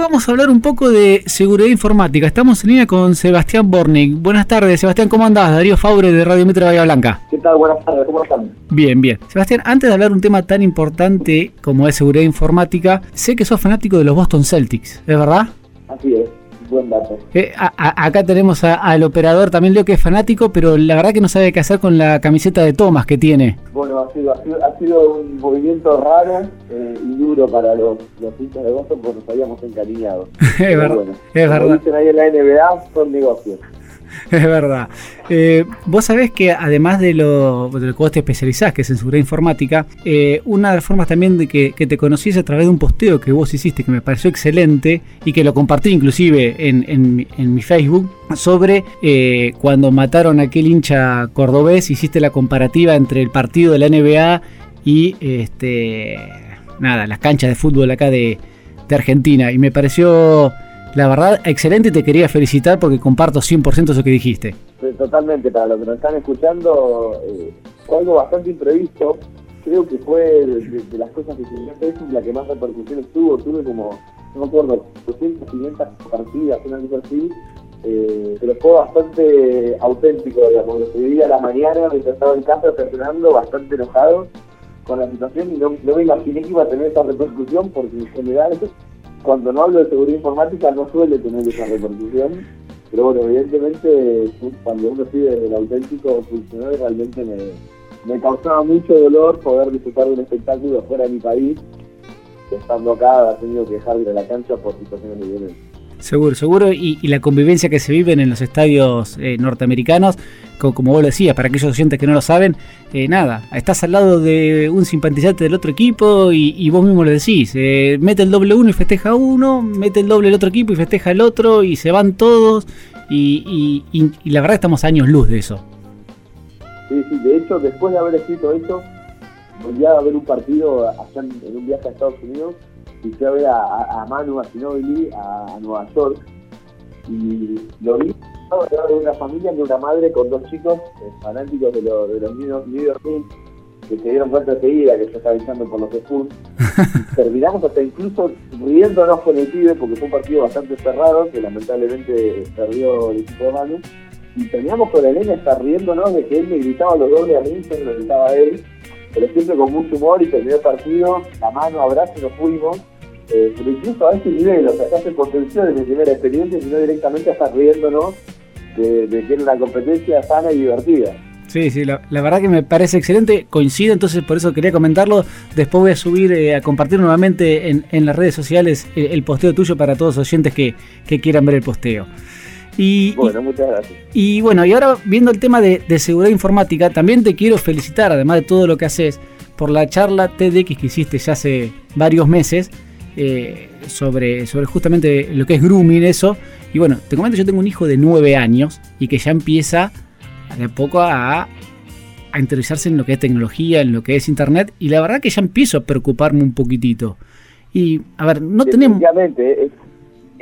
vamos a hablar un poco de seguridad informática. Estamos en línea con Sebastián Bornik. Buenas tardes, Sebastián, ¿cómo andás? Darío Faure de Radio Mitra Bahía Blanca. ¿Qué tal? Buenas tardes, ¿cómo están? Bien, bien. Sebastián, antes de hablar un tema tan importante como es seguridad informática, sé que sos fanático de los Boston Celtics, ¿es verdad? Así es buen dato. Eh, acá tenemos al operador también Leo que es fanático, pero la verdad que no sabe qué hacer con la camiseta de Thomas que tiene. Bueno, ha sido, ha sido, un movimiento raro eh, y duro para los, los hinchas de Boston porque nos habíamos encariñado. es verdad. Bueno, es verdad. dicen ahí en la NBA, son negocios. Es verdad. Eh, vos sabés que además de lo, de lo que vos te especializás, que es en seguridad informática, eh, una de las formas también de que, te conocí es a través de un posteo que vos hiciste que me pareció excelente y que lo compartí inclusive en, mi Facebook sobre eh, cuando mataron a aquel hincha cordobés, hiciste la comparativa entre el partido de la NBA y este nada, las canchas de fútbol acá de, de Argentina. Y me pareció la verdad, excelente, te quería felicitar porque comparto 100% eso que dijiste. Totalmente, para los que nos están escuchando, eh, fue algo bastante imprevisto. Creo que fue de, las cosas que se la que más repercusiones tuvo. Tuve como, no me acuerdo, 200, 500 partidas, una cosa así. Eh, pero fue bastante auténtico, digamos. Lo que vivía a la mañana mientras estaba en casa presionando, bastante enojado con la situación y no, no me imaginé que iba a tener esa repercusión porque en general cuando no hablo de seguridad informática no suele tener esa repercusión, pero bueno, evidentemente cuando uno sigue el auténtico funcionario realmente me, me causaba mucho dolor poder disfrutar un espectáculo fuera de mi país, estando acá, ha tenido que dejar de ir a la cancha por situaciones de violencia. Seguro, seguro. Y, la convivencia que se vive en los estadios eh, norteamericanos, como, vos lo decías, para aquellos oyentes que no lo saben, eh, nada, estás al lado de un simpatizante del otro equipo y, vos mismo lo decís. Eh, mete el doble uno y festeja uno, mete el doble el otro equipo y festeja el otro y se van todos. Y, la verdad estamos años luz de eso. Sí, sí, de hecho, después de haber escrito eso, volví a ver un partido en un viaje a Estados Unidos y fui a ver a, a Manu, a Ginobili, a, Nueva York, y lo vi de una familia de una madre con dos chicos eh, fanáticos de, de los New York Knicks que se dieron cuenta enseguida que yo estaba echando por los Spurs. Terminamos hasta incluso riéndonos con el pibe porque fue un partido bastante cerrado que lamentablemente perdió el equipo de Manu. Y terminamos con el Elena estar riéndonos de que él me gritaba los dobles a mí, yo me lo gritaba a él pero siempre con mucho humor y terminó el partido, la mano, abrazo y nos fuimos. Eh, pero incluso a ese nivel, o sea, se hace potencial desde mi primera experiencia, sino directamente hasta riéndonos de, de que era una competencia sana y divertida. Sí, sí, la, verdad que me parece excelente, coincide, entonces por eso quería comentarlo. Después voy a subir, eh, a compartir nuevamente en, en, las redes sociales el, el, posteo tuyo para todos los oyentes que, que quieran ver el posteo. Y, bueno, muchas gracias. Y bueno, y ahora viendo el tema de, seguridad informática, también te quiero felicitar, además de todo lo que haces, por la charla TEDx que hiciste ya hace varios meses eh, sobre, sobre justamente lo que es grooming, eso. Y bueno, te comento, yo tengo un hijo de 9 años y que ya empieza de poco a, a interesarse en lo que es tecnología, en lo que es internet, y la verdad que ya empiezo a preocuparme un poquitito. Y, a ver, no tenemos es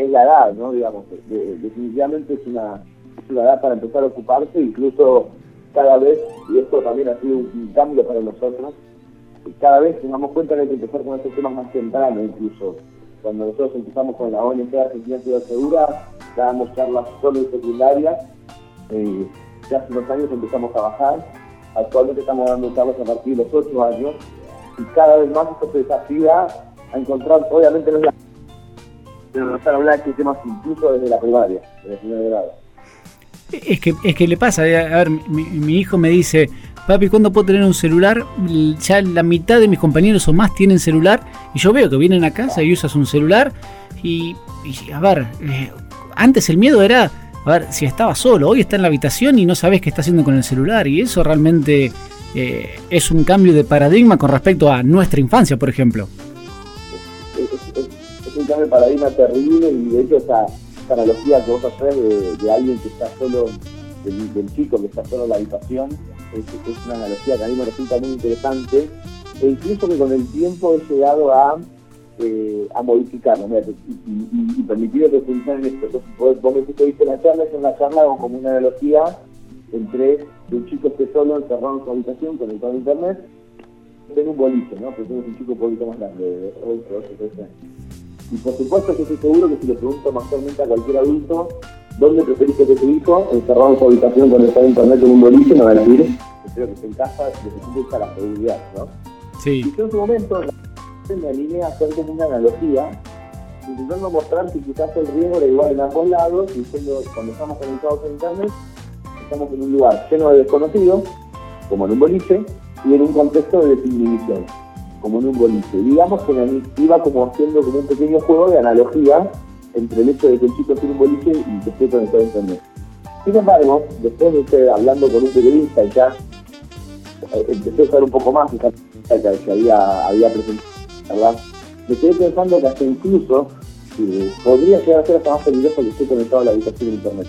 la edad, ¿no? Digamos, definitivamente es una, edad para empezar a ocuparse, incluso cada vez, y esto también ha sido un, cambio para nosotros, cada vez nos damos cuenta que hay que empezar con estos temas más tempranos incluso. Cuando nosotros empezamos con la ONG Argentina Ciudad Segura, dábamos charlas solo en secundaria, eh, ya hace unos años empezamos a bajar, actualmente estamos dando charlas a partir de los 8 años, y cada vez más esto se desafía a encontrar, obviamente no es pero empezar a hablar de temas incluso desde la primaria, desde el primer grado. Es que, es que le pasa, eh, a ver, mi, hijo me dice, papi, ¿cuándo puedo tener un celular? Ya la mitad de mis compañeros o más tienen celular y yo veo que vienen a casa y usas un celular y, a ver, eh, antes el miedo era, a ver, si estaba solo, hoy está en la habitación y no sabes qué está haciendo con el celular y eso realmente eh, es un cambio de paradigma con respecto a nuestra infancia, por ejemplo cambio paradigma terrible y de hecho esa, analogía que vos haces de, alguien que está solo, del, chico que está solo en la habitación, es, una analogía que a mí me resulta muy interesante e incluso que con el tiempo he llegado a, eh, a modificarlo y, y, permitir que funcione esto. Vos, vos me dijiste la charla, es una charla como una analogía entre un chico que solo encerrado en su habitación conectado a internet tengo un boliche, ¿no? Pero tengo un chico un poquito más grande, de 8, 8, 13 años Y por supuesto que estoy seguro que si le pregunto mayormente a cualquier adulto, ¿dónde preferís que tu hijo encerrado en su habitación conectado a internet en un boliche? Me va a decir, creo que se en casa desde el punto de la seguridad, ¿no? Sí. Y yo en su momento me alineé a hacer como una analogía, intentando mostrar que quizás el riesgo era igual en ambos lados, diciendo cuando estamos conectados a internet, estamos en un lugar lleno de desconocidos, como en un boliche, y en un contexto de desinhibición como en un boliche. Digamos que iba como haciendo como un pequeño juego de analogía entre el hecho de que el chico tiene un boliche y que esté conectado a internet. Sin embargo, después de estar hablando con un periodista y ya eh, empecé a usar un poco más esa que había, había presentado, ¿verdad? me quedé pensando que hasta incluso eh, podría llegar a ser hasta más peligroso que esté conectado a la habitación de internet.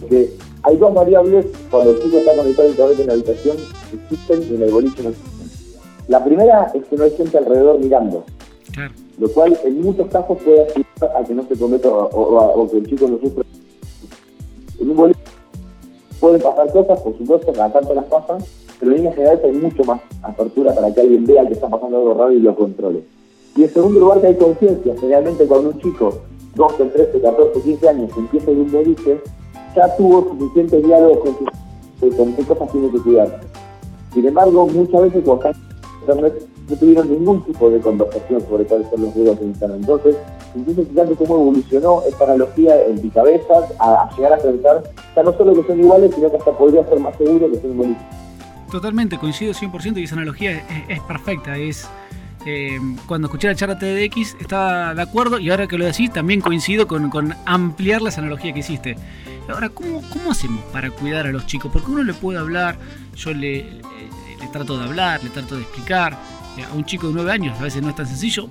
Porque hay dos variables cuando el chico está conectado a internet en la habitación existen y en el boliche no existen. La primera es que no hay gente alrededor mirando, lo cual en muchos casos puede ayudar a que no se cometa o, que el chico no sufra. En un boliche pueden pasar cosas, por supuesto, cada tanto las pasan, pero en líneas generales hay mucho más apertura para que alguien vea que está pasando algo raro y lo controle. Y en segundo lugar, que hay conciencia. Generalmente cuando un chico, 12, 13, 14, 15 años, empieza en un boliche, ya tuvo suficientes diálogos con, sus, con qué cosas tiene que cuidar. Sin embargo, muchas veces cuando están Internet no tuvieron ningún tipo de conversación sobre cuáles son los juegos de Internet. Entonces, incluso fíjate cómo evolucionó esta analogía en mi cabeza a, llegar a pensar ya no solo que son iguales, sino que hasta podría ser más seguro que son iguales. Totalmente, coincido 100% y esa analogía es, perfecta. Es eh, cuando escuché la charla TEDx estaba de acuerdo y ahora que lo decís también coincido con, con ampliar las analogías que hiciste. Ahora, ¿cómo, ¿cómo hacemos para cuidar a los chicos? Porque uno le puede hablar, yo le, le trato de hablar, le trato de explicar. Eh, a un chico de 9 años a veces no es tan sencillo,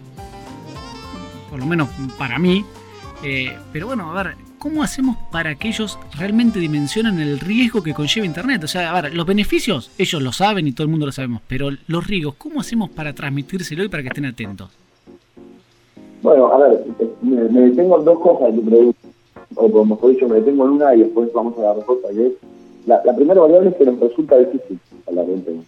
por lo menos para mí. Eh, pero bueno, a ver, ¿cómo hacemos para que ellos realmente dimensionen el riesgo que conlleva Internet? O sea, a ver, los beneficios ellos lo saben y todo el mundo lo sabemos, pero los riesgos, ¿cómo hacemos para transmitírselo y para que estén atentos? Bueno, a ver, me, detengo en dos cosas de tu pregunta, o mejor dicho, me detengo en una y después vamos a la respuesta, que es, la, primera variable es que nos resulta difícil hablar de Internet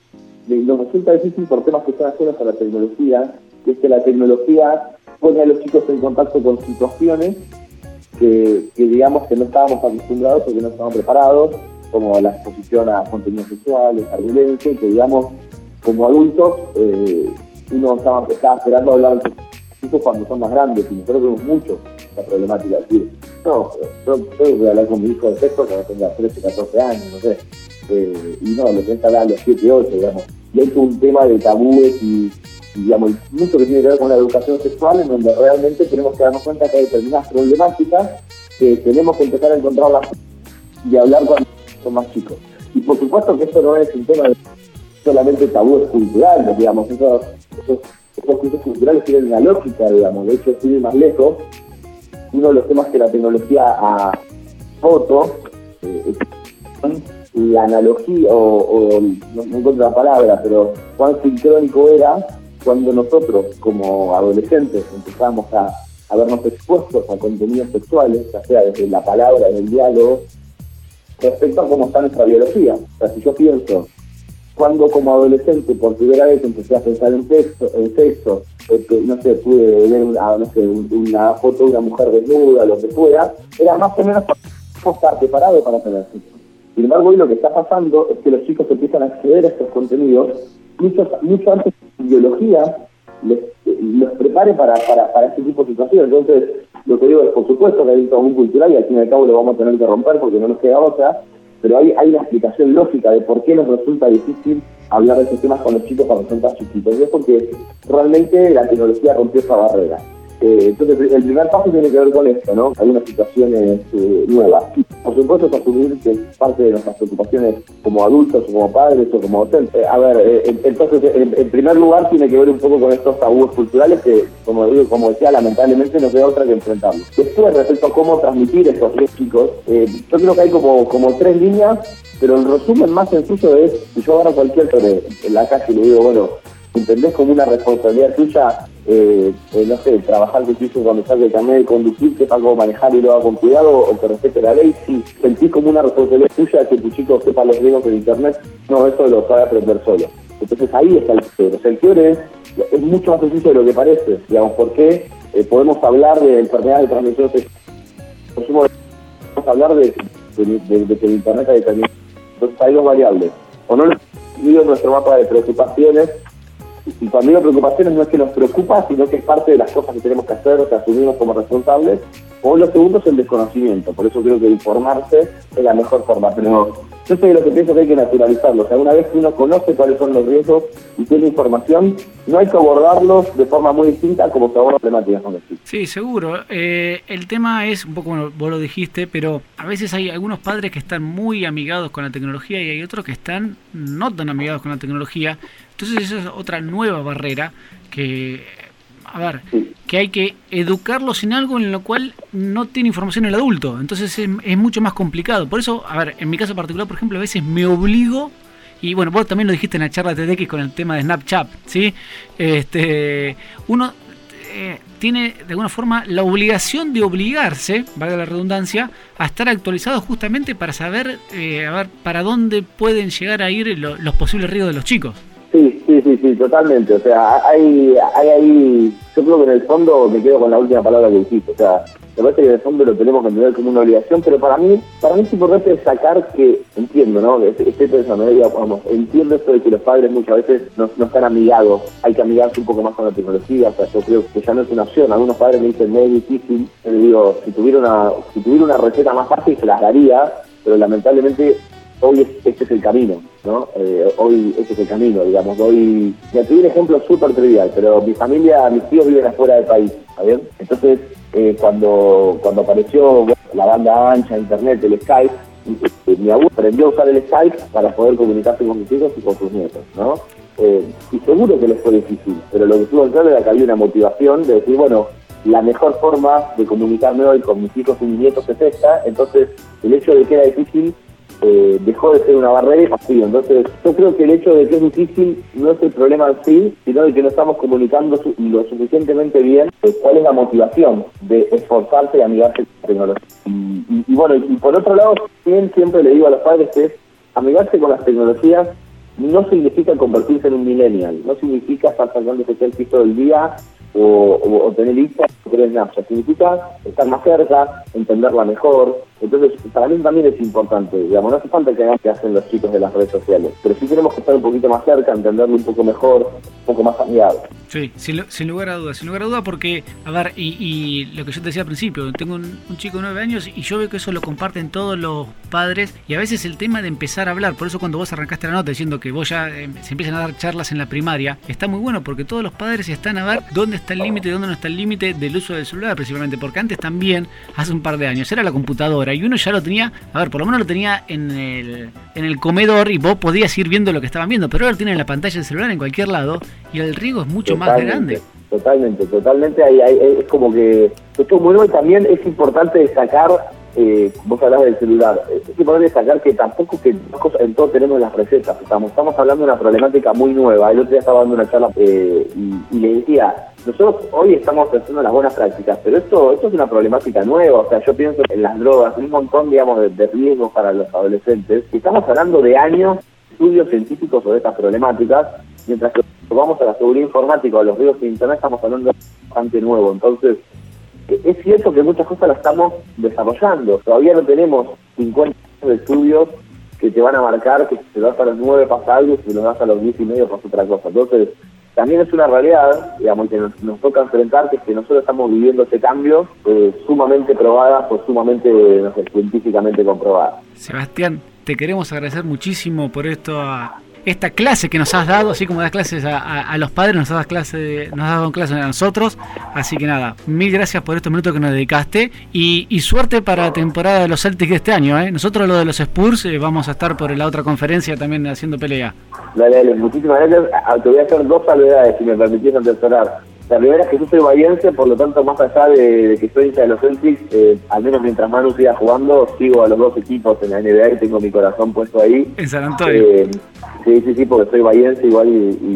nos resulta difícil por temas que son ajenos a la tecnología, que es que la tecnología pone a los chicos en contacto con situaciones que, digamos que no estábamos acostumbrados o que no estábamos preparados, como la exposición a contenidos sexuales, a violencia, que digamos, como adultos, eh, uno estaba, esperando hablar de chicos cuando son más grandes, y nosotros vemos mucho esta problemática. Decir, no, yo, voy a hablar con mi hijo de sexo cuando tenga 13, 14 años, no sé. Eh, y no, lo hablar a los 7, 8, digamos y hay un tema de tabúes y, digamos, mucho que tiene que ver con la educación sexual, en donde realmente tenemos que darnos cuenta que hay determinadas problemáticas que tenemos que empezar a encontrarlas y hablar cuando son más chicos. Y por supuesto que esto no es un tema de solamente tabúes culturales, digamos, esos, esos, culturales tienen una lógica, digamos, de hecho, sigue más lejos, uno de los temas que la tecnología a foto, eh, la analogía, o, no, encuentro la palabra, pero cuán sincrónico era cuando nosotros como adolescentes empezamos a, vernos expuestos a contenidos sexuales, ya sea desde la palabra, en el diálogo, respecto a cómo está nuestra biología. O sea, si yo pienso, cuando como adolescente por primera vez empecé a pensar en sexo, en sexo no sé, pude ver una, no sé, una foto de una mujer desnuda, lo que fuera, era más o menos estar preparado para tener sexo. Sin embargo, hoy lo que está pasando es que los chicos empiezan a acceder a estos contenidos mucho, mucho antes que biología les, los prepare para, para, para este tipo de situaciones. Entonces, lo que digo es, por supuesto que hay un tabú cultural y al fin y al cabo lo vamos a tener que romper porque no nos queda otra, pero hay, hay una explicación lógica de por qué nos resulta difícil hablar de estos temas con los chicos cuando son tan chiquitos. Y es porque realmente la tecnología rompió esa barrera. Eh, entonces, el primer paso tiene que ver con esto, ¿no? Algunas situaciones eh, nuevas. Por supuesto, es asumir que parte de nuestras preocupaciones como adultos o como padres o como docentes. a ver, eh, entonces, en, primer lugar, tiene que ver un poco con estos tabúes culturales que, como digo, como decía, lamentablemente no queda otra que enfrentarlos. Después, respecto a cómo transmitir estos chicos, yo creo que hay como, tres líneas, pero el resumen más sencillo es, si yo agarro cualquier en la calle y le digo, bueno, ¿entendés como una responsabilidad tuya eh, eh, no sé, trabajar que cuando carnet de conducir, sepa cómo manejar y lo haga con cuidado o que respete la ley, si sentís como una responsabilidad tuya que tu chico sepa los riesgos de internet, no, eso lo sabe aprender solo. Entonces ahí está el quiebre. O sea, el quiebre es, es mucho más sencillo de lo que parece, digamos, ¿por qué? eh, podemos hablar de enfermedades de transmisión sexual, podemos hablar de, de, que el Internet ha determinado. Entonces hay dos variables. O no incluido nuestro mapa de preocupaciones, y cuando digo preocupaciones no es que nos preocupa, sino que es parte de las cosas que tenemos que hacer, o sea, asumirnos como responsables, o lo segundo es el desconocimiento, por eso creo que informarse es la mejor forma, pero yo soy lo que pienso que hay que naturalizarlo, o sea, una vez que uno conoce cuáles son los riesgos y tiene información, no hay que abordarlos de forma muy distinta como se abordan problemáticas con Sí, seguro. Eh, el tema es, un poco como vos lo dijiste, pero a veces hay algunos padres que están muy amigados con la tecnología y hay otros que están no tan amigados con la tecnología. Entonces esa es otra nueva barrera que a ver, que hay que educarlos en algo en lo cual no tiene información el adulto. Entonces es, mucho más complicado. Por eso, a ver, en mi caso particular, por ejemplo, a veces me obligo, y bueno, vos también lo dijiste en la charla de TDX con el tema de Snapchat, ¿sí? Este, uno eh, tiene de alguna forma la obligación de obligarse, valga la redundancia, a estar actualizado justamente para saber, eh, a ver, para dónde pueden llegar a ir los posibles riesgos de los chicos. Sí, sí, sí, totalmente. O sea, hay, hay ahí, yo creo que en el fondo me quedo con la última palabra que dijiste. O sea, me parece que en el fondo lo tenemos que entender como una obligación, pero para mí, para mí es importante sacar que, entiendo, ¿no? Estoy pensando, vamos, entiendo esto de que los padres muchas veces no, no, están amigados, hay que amigarse un poco más con la tecnología, o sea, yo creo que ya no es una opción. Algunos padres me dicen, es difícil, yo digo, si tuviera una, si tuviera una receta más fácil se las daría, pero lamentablemente hoy este es el camino, ¿no? Eh, hoy este es el camino, digamos. Hoy, me te un ejemplo súper trivial, pero mi familia, mis tíos viven afuera del país, ¿está bien? Entonces, eh, cuando, cuando apareció la banda ancha, internet, el Skype, eh, mi abuelo aprendió a usar el Skype para poder comunicarse con sus hijos y con sus nietos, ¿no? y seguro que les fue difícil, pero lo que estuvo claro era que había una motivación de decir, bueno, la mejor forma de comunicarme hoy con mis hijos y mis nietos es esta, entonces el hecho de que era difícil eh, dejó de ser una barrera y. Entonces, yo creo que el hecho de que es difícil no es el problema en sí, sino de que no estamos comunicando lo suficientemente bien cuál es la motivación de esforzarse y amigarse con la tecnología. Y, bueno, y por otro lado, siempre le digo a los padres es amigarse con las tecnologías no significa convertirse en un millennial, no significa estar sacándose el piso del día o, o, tener lista o tener Snapchat. Significa estar más cerca, entenderla mejor. Entonces, para mí también es importante, digamos, no hace falta que hagan que hacen los chicos de las redes sociales, pero sí tenemos que estar un poquito más cerca, entenderlo un poco mejor, un poco más amigable. Sí, sin, lugar a dudas, sin lugar a dudas, porque, a ver, y, lo que yo te decía al principio, tengo un, chico de nueve años y yo veo que eso lo comparten todos los padres y a veces el tema de empezar a hablar, por eso cuando vos arrancaste la nota diciendo que vos ya eh, se empiezan a dar charlas en la primaria, está muy bueno porque todos los padres están a ver dónde está el límite dónde no está el límite del uso del celular, principalmente, porque antes también, hace un par de años, era la computadora y uno ya lo tenía, a ver, por lo menos lo tenía en el, en el comedor y vos podías ir viendo lo que estaban viendo, pero ahora lo tienen en la pantalla del celular en cualquier lado y el riesgo es mucho más grande. Totalmente, totalmente, hay, es como que esto es muy y también es importante destacar eh, vos hablabas del celular, es importante destacar que tampoco que en todo tenemos las recetas, estamos, estamos hablando de una problemática muy nueva, el otro día estaba dando una charla eh, y, le decía, nosotros hoy estamos haciendo las buenas prácticas, pero esto, esto es una problemática nueva, o sea, yo pienso en las drogas, un montón, digamos, de, riesgos para los adolescentes, y estamos hablando de años, estudios científicos sobre estas problemáticas, mientras que vamos a la seguridad informática a los riesgos de Internet estamos hablando de bastante nuevo, entonces es cierto que muchas cosas las estamos desarrollando. Todavía no tenemos 50 años de estudios que te van a marcar que si te das a los 9 pasa algo, si lo das a los 10 y medio pasa otra cosa. Entonces, también es una realidad, digamos, que nos, toca enfrentar, que es que nosotros estamos viviendo ese cambio eh, sumamente probada o sumamente, no sé, científicamente comprobada. Sebastián, te queremos agradecer muchísimo por esto esta clase que nos has dado, así como das clases a, los padres, nos has clase, nos has dado clases a nosotros. Así que nada, mil gracias por estos minutos que nos dedicaste y, suerte para la temporada de los Celtics de este año. ¿eh? Nosotros lo de los Spurs eh, vamos a estar por la otra conferencia también haciendo pelea. Dale, dale, muchísimas gracias. Ah, te voy a hacer dos salvedades si me permitís asesorar. La primera es que yo soy bahiense, por lo tanto, más allá de, que soy hincha de los Celtics, eh, al menos mientras Manu siga jugando, sigo a los dos equipos en la NBA y tengo mi corazón puesto ahí. En San Antonio. Sí, sí, sí, porque soy bahiense igual,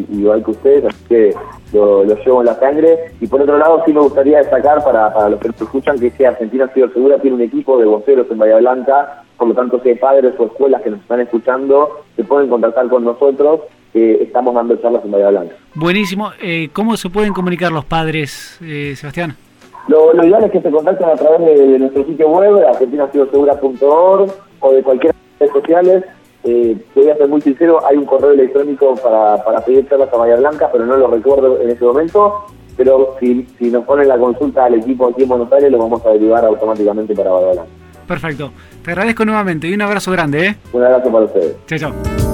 igual que ustedes, así que lo, llevo en la sangre. Y por otro lado, sí me gustaría destacar para, para los que nos escuchan que si Argentina Ciber Segura tiene un equipo de voceros en Bahía Blanca, por lo tanto, si hay padres o escuelas que nos están escuchando, se pueden contactar con nosotros, estamos dando charlas en Bahía Blanca. Buenísimo. Eh, ¿Cómo se pueden comunicar los padres, eh, Sebastián? Lo, lo, ideal es que se contacten a través de, nuestro sitio web, argentinasegura.org o de cualquier redes sociales. Eh, voy a ser muy sincero, hay un correo electrónico para, para pedir charlas a Bahía Blanca, pero no lo recuerdo en este momento. Pero si, si nos ponen la consulta al equipo aquí en Buenos Aires, lo vamos a derivar automáticamente para Bahía Blanca. Perfecto. Te agradezco nuevamente y un abrazo grande. ¿eh? Un abrazo para ustedes. Chao, chao.